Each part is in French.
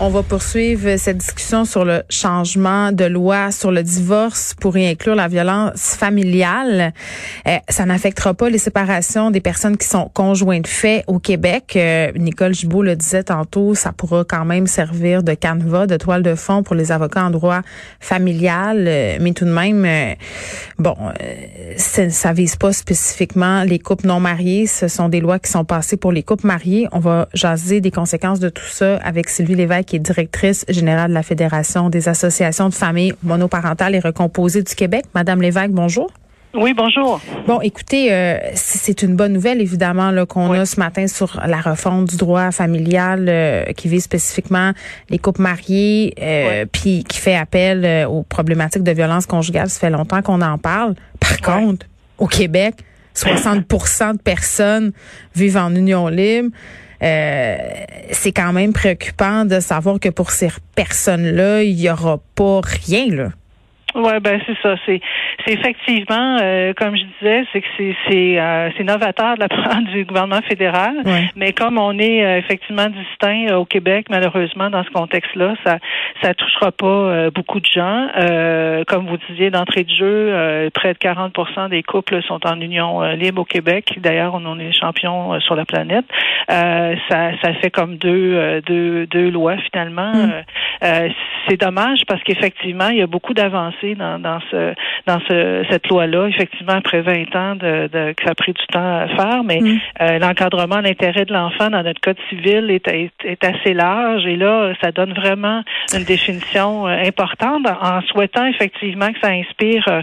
On va poursuivre cette discussion sur le changement de loi sur le divorce pour y inclure la violence familiale. Euh, ça n'affectera pas les séparations des personnes qui sont conjoints de fait au Québec. Euh, Nicole Gibault le disait tantôt, ça pourra quand même servir de canevas, de toile de fond pour les avocats en droit familial. Euh, mais tout de même, bon, ça vise pas spécifiquement les couples non mariés. Ce sont des lois qui sont passées pour les couples mariés. On va jaser des conséquences de tout ça avec Sylvie Lévesque qui est directrice générale de la Fédération des associations de familles monoparentales et recomposées du Québec. Madame Lévesque, bonjour. Oui, bonjour. Bon, écoutez, euh, c'est une bonne nouvelle évidemment qu'on a ce matin sur la refonte du droit familial euh, qui vise spécifiquement les couples mariés, euh, puis qui fait appel aux problématiques de violence conjugale. Ça fait longtemps qu'on en parle. Par contre, au Québec, 60% de personnes vivent en union libre. Euh, c'est quand même préoccupant de savoir que pour ces personnes-là, il n'y aura pas rien, là. Ouais, ben c'est ça. C'est c'est effectivement, euh, comme je disais, c'est que c'est c'est euh, c'est novateur de la part du gouvernement fédéral. Mais comme on est euh, effectivement distinct au Québec, malheureusement dans ce contexte-là, ça ça touchera pas beaucoup de gens. comme vous disiez d'entrée de jeu, près de 40% des couples sont en union libre au Québec. D'ailleurs, on en est champion sur la planète. ça ça fait comme deux deux deux lois finalement. Mm. C'est dommage parce qu'effectivement, il y a beaucoup d'avancées dans, dans ce dans ce, cette loi-là. Effectivement, après 20 ans de, de, que ça a pris du temps à faire, mais mm. euh, l'encadrement, l'intérêt de l'enfant dans notre code civil est, est, assez large et là, ça donne vraiment une définition euh, importante en souhaitant effectivement que ça inspire euh,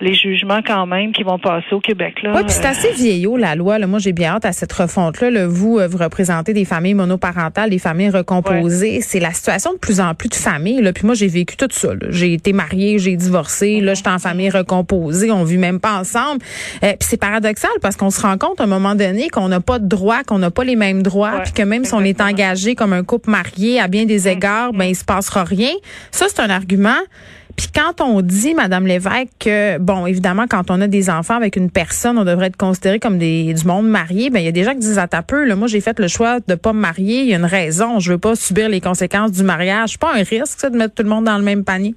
les jugements quand même qui vont passer au Québec. Là. Oui, puis c'est assez vieillot la loi. Là. Moi, j'ai bien hâte à cette refonte-là. Vous, vous représentez des familles monoparentales, des familles recomposées. C'est la situation de plus en plus de familles. Là. Puis moi, j'ai vécu tout ça. J'ai été mariée, j'ai divorcé, là, je suis en famille recomposée, on vit même pas ensemble. Euh, puis c'est paradoxal parce qu'on se rend compte à un moment donné qu'on n'a pas de droits, qu'on n'a pas les mêmes droits, puis que même si on est engagé comme un couple marié à bien des égards, ben il se passera rien. Ça c'est un argument. Puis quand on dit, Madame Lévesque, que, bon, évidemment, quand on a des enfants avec une personne, on devrait être considéré comme des, du monde marié, ben il y a des gens qui disent à ta peu, là, moi, j'ai fait le choix de pas me marier, il y a une raison, je veux pas subir les conséquences du mariage. Pas un risque, ça, de mettre tout le monde dans le même panier?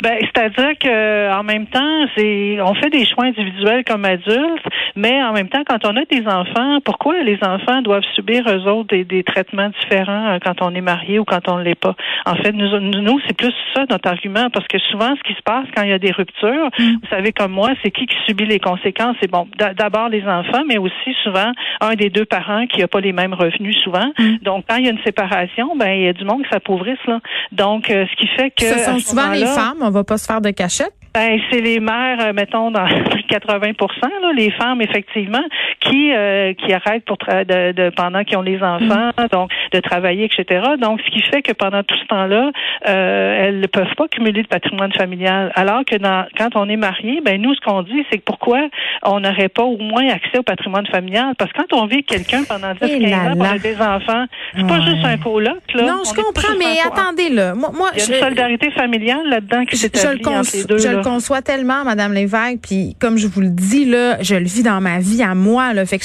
Ben, c'est-à-dire que en même temps, c'est on fait des choix individuels comme adultes, mais en même temps, quand on a des enfants, pourquoi les enfants doivent subir eux autres des, des traitements différents euh, quand on est marié ou quand on ne l'est pas? En fait, nous, nous c'est plus ça notre argument, parce que souvent, ce qui se passe quand il y a des ruptures, mm. vous savez comme moi, c'est qui qui subit les conséquences? C'est bon, d'abord les enfants, mais aussi souvent un des deux parents qui n'a pas les mêmes revenus souvent. Mm. Donc, quand il y a une séparation, ben il y a du monde qui s'appauvrisse là. Donc, euh, ce qui fait que ce sont souvent les femmes on va pas se faire de cachette? Ben, c'est les mères, euh, mettons, dans plus de 80% là, les femmes, effectivement, qui euh, qui arrêtent pour de, de, pendant qu'ils ont les enfants, mm. donc de travailler, etc. Donc, ce qui fait que pendant tout ce temps-là, euh, elles ne peuvent pas cumuler de patrimoine familial. Alors que dans, quand on est marié, ben nous, ce qu'on dit, c'est que pourquoi on n'aurait pas au moins accès au patrimoine familial? Parce que quand on vit avec quelqu'un pendant 10, 15 eh ans, on a des enfants, c'est pas juste un coloc, là. Non, je comprends, mais attendez, là. Moi, moi, Il y a une solidarité familiale là-dedans qui s'établit entre les deux conçois tellement, Madame Lévesque, puis comme je vous le dis là, je le vis dans ma vie à moi là, fait que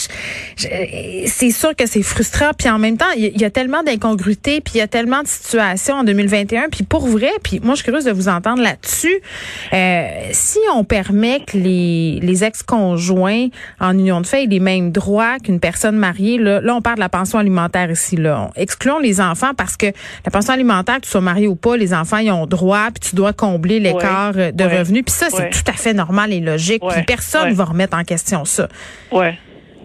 c'est sûr que c'est frustrant, puis en même temps, il y, a tellement d'incongruités, puis il y a tellement de situations en 2021, puis pour vrai, puis moi je suis curieuse de vous entendre là-dessus. Euh, si on permet que les, les ex-conjoints en union de fait aient les mêmes droits qu'une personne mariée, là, là on parle de la pension alimentaire ici là. excluons les enfants parce que la pension alimentaire, que tu sois marié ou pas, les enfants ils ont droit, puis tu dois combler l'écart de revenus puis ça, c'est tout à fait normal et logique. Puis personne ne va remettre en question ça. Ouais.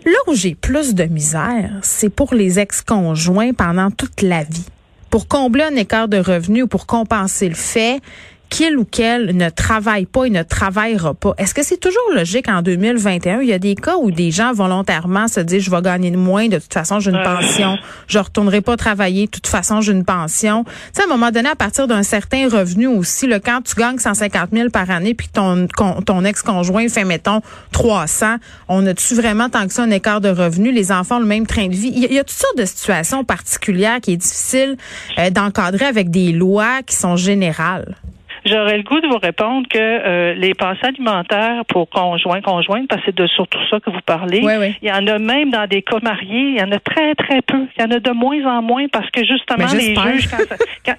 Là où j'ai plus de misère, c'est pour les ex-conjoints pendant toute la vie. Pour combler un écart de revenus ou pour compenser le fait qu'il ou qu'elle ne travaille pas et ne travaillera pas. Est-ce que c'est toujours logique en 2021? Il y a des cas où des gens volontairement se disent, je vais gagner moins, de toute façon, j'ai une pension, je retournerai pas travailler, de toute façon, j'ai une pension. Tu sais, à un moment donné, à partir d'un certain revenu aussi, le quand tu gagnes 150 000 par année, puis ton, ton ex-conjoint fait, mettons, 300, on a-tu vraiment tant que ça un écart de revenu? Les enfants ont le même train de vie. Il y a, toutes sortes de situations particulières qui est difficile euh, d'encadrer avec des lois qui sont générales. J'aurais le goût de vous répondre que euh, les pensions alimentaires pour conjoints, conjointes, parce que c'est de surtout ça que vous parlez, il y en a même dans des cas mariés, il y en a très, très peu. Il y en a de moins en moins parce que justement, les juges...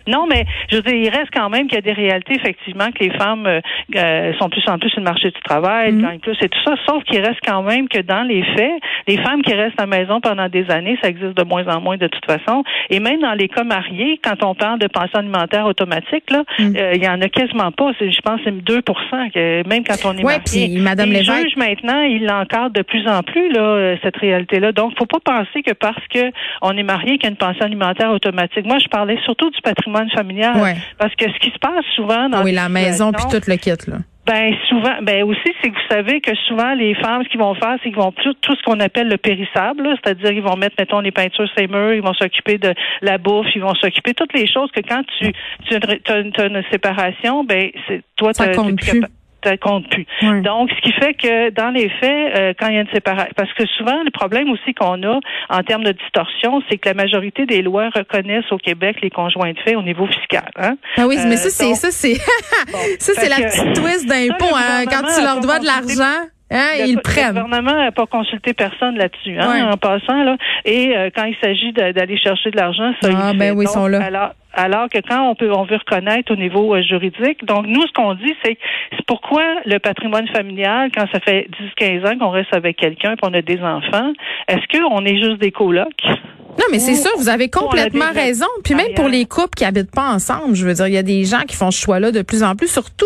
non, mais je veux dire, il reste quand même qu'il y a des réalités, effectivement, que les femmes euh, euh, sont plus en plus sur le marché du travail, mm gagnent plus et tout ça, sauf qu'il reste quand même que dans les faits, les femmes qui restent à la maison pendant des années, ça existe de moins en moins de toute façon. Et même dans les cas mariés, quand on parle de pension alimentaire automatique, là, mm. il y en a quasiment pas. Je pense que c'est 2 que même quand on est ouais, Puis, Madame les juges, maintenant, ils l'encadrent de plus en plus, là, cette réalité-là. Donc, faut pas penser que parce que on est marié qu'il y a une pension alimentaire automatique. Moi, je parlais surtout du patrimoine familial. Parce que ce qui se passe souvent dans Oui, la maison puis tout le kit, là. Ben souvent, ben aussi, c'est que vous savez que souvent les femmes, ce qu'ils vont faire, c'est qu'ils vont tout, tout ce qu'on appelle le périssable, c'est-à-dire ils vont mettre, mettons, les peintures les murs, ils vont s'occuper de la bouffe, ils vont s'occuper de toutes les choses que quand tu, tu as, une, séparation, ben c'est toi, compte plus ça compte plus. Donc, ce qui fait que dans les faits, euh, quand il y a une séparation, parce que souvent le problème aussi qu'on a en termes de distorsion, c'est que la majorité des lois reconnaissent au Québec les conjoints de fait au niveau fiscal. Hein? Ah oui, mais ça c'est ça c'est ça c'est la petite twist d'impôt hein, quand tu leur dois de l'argent. Hein, ils prennent. Le gouvernement n'a pas consulté personne là-dessus, hein, en passant. Là. Et euh, quand il s'agit d'aller chercher de l'argent, ça, ah, ben oui, ils sont là. Alors, alors que quand on peut on veut reconnaître au niveau euh, juridique. Donc nous ce qu'on dit c'est c'est pourquoi le patrimoine familial quand ça fait 10 15 ans qu'on reste avec quelqu'un qu'on a des enfants, est-ce qu'on est juste des colocs? Non, mais c'est sûr, vous avez complètement raison. Puis même pour les couples qui habitent pas ensemble, je veux dire, il y a des gens qui font ce choix-là de plus en plus, surtout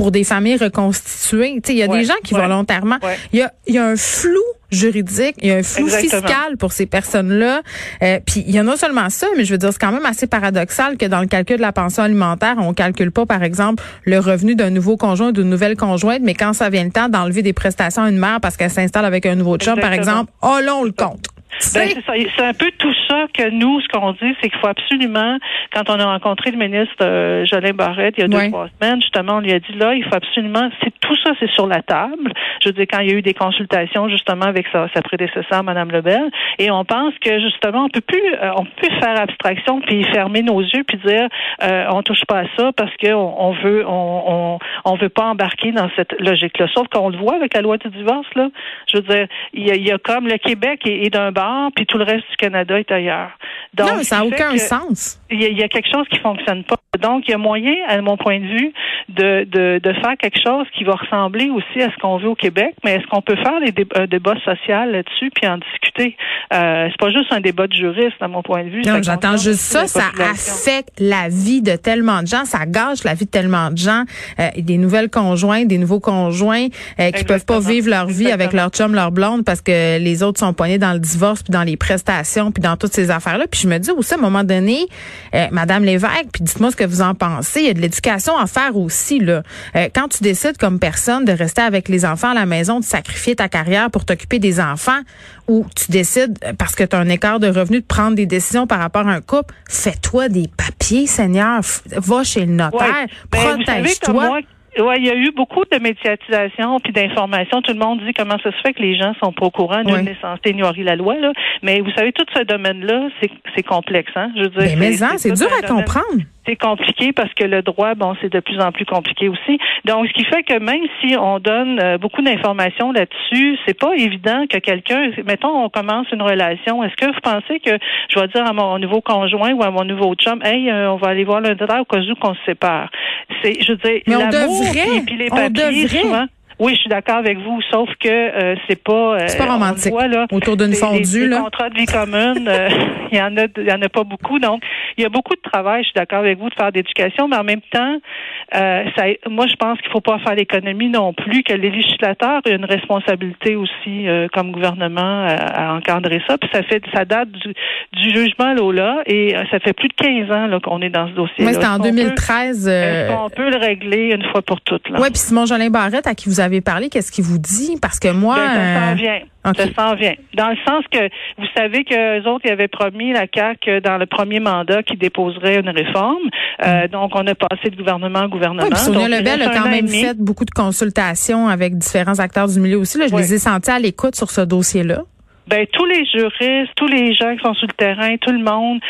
pour des familles reconstituées. Il y a des gens qui volontairement, il y a, y a un flou juridique, il y a un flou fiscal pour ces personnes-là. Euh, puis il y a non seulement ça, mais je veux dire, c'est quand même assez paradoxal que dans le calcul de la pension alimentaire, on calcule pas, par exemple, le revenu d'un nouveau conjoint ou d'une nouvelle conjointe, mais quand ça vient le temps d'enlever des prestations à une mère parce qu'elle s'installe avec un nouveau job, par exemple, oh là, on le compte. Ben, c'est un peu tout ça que nous, ce qu'on dit, c'est qu'il faut absolument, quand on a rencontré le ministre euh, Jolin Barrette il y a deux, trois semaines, justement, on lui a dit là, il faut absolument, c'est tout ça, c'est sur la table. Je veux dire, quand il y a eu des consultations, justement, avec sa, sa prédécesseur, Mme Lebel, et on pense que, justement, on peut plus, euh, on peut plus faire abstraction puis fermer nos yeux puis dire, euh, on touche pas à ça parce qu'on on veut, on, on, on, veut pas embarquer dans cette logique-là. Sauf qu'on le voit avec la loi du divorce, là. Je veux dire, il y a, il y a comme le Québec est, est d'un puis tout le reste du Canada est ailleurs. Donc, non, ça n'a aucun sens. Il y, a quelque chose qui fonctionne pas. Donc, il y a moyen, à mon point de vue, de, de, de faire quelque chose qui va ressembler aussi à ce qu'on veut au Québec. Mais est-ce qu'on peut faire des débats, un débat social là-dessus puis en discuter? Euh, c'est pas juste un débat de juriste, à mon point de vue. Non, j'entends juste ça. Ça affecte la vie de tellement de gens. Ça gâche la vie de tellement de gens. Euh, des nouvelles conjointes, des nouveaux conjoints euh, qui peuvent pas vivre leur vie avec leur chum, leur blonde parce que les autres sont poignés dans le divorce puis dans les prestations puis dans toutes ces affaires-là. Puis je me dis aussi, à un moment donné, euh, Madame Lévesque, puis dites-moi ce que vous en pensez. Il y a de l'éducation à faire aussi là. Euh, quand tu décides comme personne de rester avec les enfants à la maison, de sacrifier ta carrière pour t'occuper des enfants, ou tu décides euh, parce que tu as un écart de revenus de prendre des décisions par rapport à un couple, fais-toi des papiers, Seigneur. Va chez le notaire, ben, protège-toi. Oui, il y a eu beaucoup de médiatisation puis d'information. Tout le monde dit comment ça se fait que les gens sont pas au courant. Nul n'est censé ignorer la loi. Là. Mais vous savez, tout ce domaine-là, c'est complexe. Hein? Je veux dire, mais, mais c'est dur à comprendre c'est compliqué parce que le droit, bon, c'est de plus en plus compliqué aussi. Donc, ce qui fait que même si on donne euh, beaucoup d'informations là-dessus, c'est pas évident que quelqu'un, mettons, on commence une relation. Est-ce que vous pensez que je vais dire à mon nouveau conjoint ou à mon nouveau chum, hey, euh, on va aller voir le notaire au cas où qu'on se sépare? C'est, je veux dire, l'amour puis, les papiers, souvent, Oui, je suis d'accord avec vous, sauf que euh, c'est pas. c'est pas romantique. là, Autour d'une fondue, là. contrats de vie commune, il y en a, il y en a pas beaucoup. Donc, il y a beaucoup de travail. Je suis d'accord avec vous de faire d'éducation, mais en même temps, ça, moi, je pense qu'il faut pas faire l'économie non plus. Que les législateurs aient une responsabilité aussi, comme gouvernement, à, encadrer ça. Puis ça fait, ça date du, du jugement Lola et ça fait plus de 15 ans qu'on est dans ce dossier. Oui, c'était en 2013. Peut, on peut le régler une fois pour toutes. Oui, puis Simon Jolin Barrette, à qui vous avez parlé, qu'est-ce qu'il vous dit? Parce que moi. Ben, euh, vient. Ça s'en vient. Dans le sens que vous savez que autres, ils avaient promis la CAQ dans le premier mandat qu'ils déposeraient une réforme. Euh, mm. donc, on a passé de gouvernement en gouvernement. Oui, Sonia Lebel a quand même fait beaucoup de consultations avec différents acteurs du milieu aussi. Là, je les ai sentis à l'écoute sur ce dossier-là ben tous les juristes, tous les gens qui sont sur le terrain, tout le monde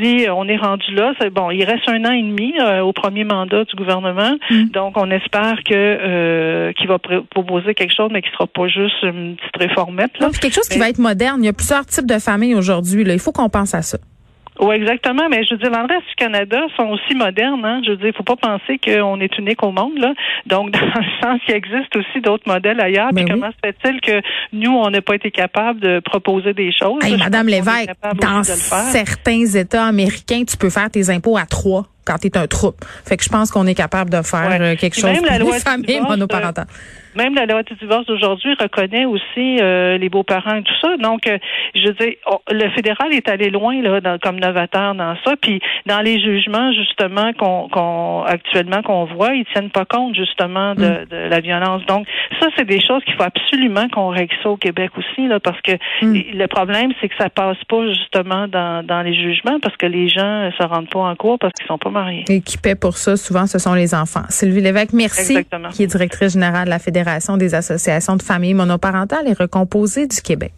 dit euh, on est rendu là. C'est bon, il reste un an et demi euh, au premier mandat du gouvernement, mm. donc on espère que euh, qu'il va proposer quelque chose, mais qui sera pas juste une petite réformette. Là. quelque chose qui va être moderne. Il y a plusieurs types de familles aujourd'hui. Il faut qu'on pense à ça. Oui, exactement. Mais je veux dire, dans le reste du Canada sont aussi modernes. Hein? Je veux dire, il faut pas penser qu'on est unique au monde. Là. Donc, dans le sens qu'il existe aussi d'autres modèles ailleurs. Mais ben comment se fait-il que nous, on n'a pas été capable de proposer des choses? Madame Lévesque, dans certains États américains, tu peux faire tes impôts à trois quand tu es un troupe. Fait que je pense qu'on est capable de faire euh, quelque chose pour les familles monoparentales. Même la loi du divorce d'aujourd'hui reconnaît aussi euh, les beaux-parents et tout ça. Donc, euh, je veux dire, le fédéral est allé loin là, comme novateur dans ça. Puis, dans les jugements justement qu'on, actuellement qu'on voit, ils tiennent pas compte justement de, mm. de la violence. Donc, ça, c'est des choses qu'il faut absolument qu'on règle ça au Québec aussi, là, parce que mm. le problème, c'est que ça passe pas justement dans, dans les jugements parce que les gens se rendent pas en cours parce qu'ils sont pas mariés. Et qui paient pour ça, souvent, ce sont les enfants. Sylvie Lévesque, merci, Exactement. qui est directrice générale de la Fédération des associations de familles monoparentales et recomposées du Québec.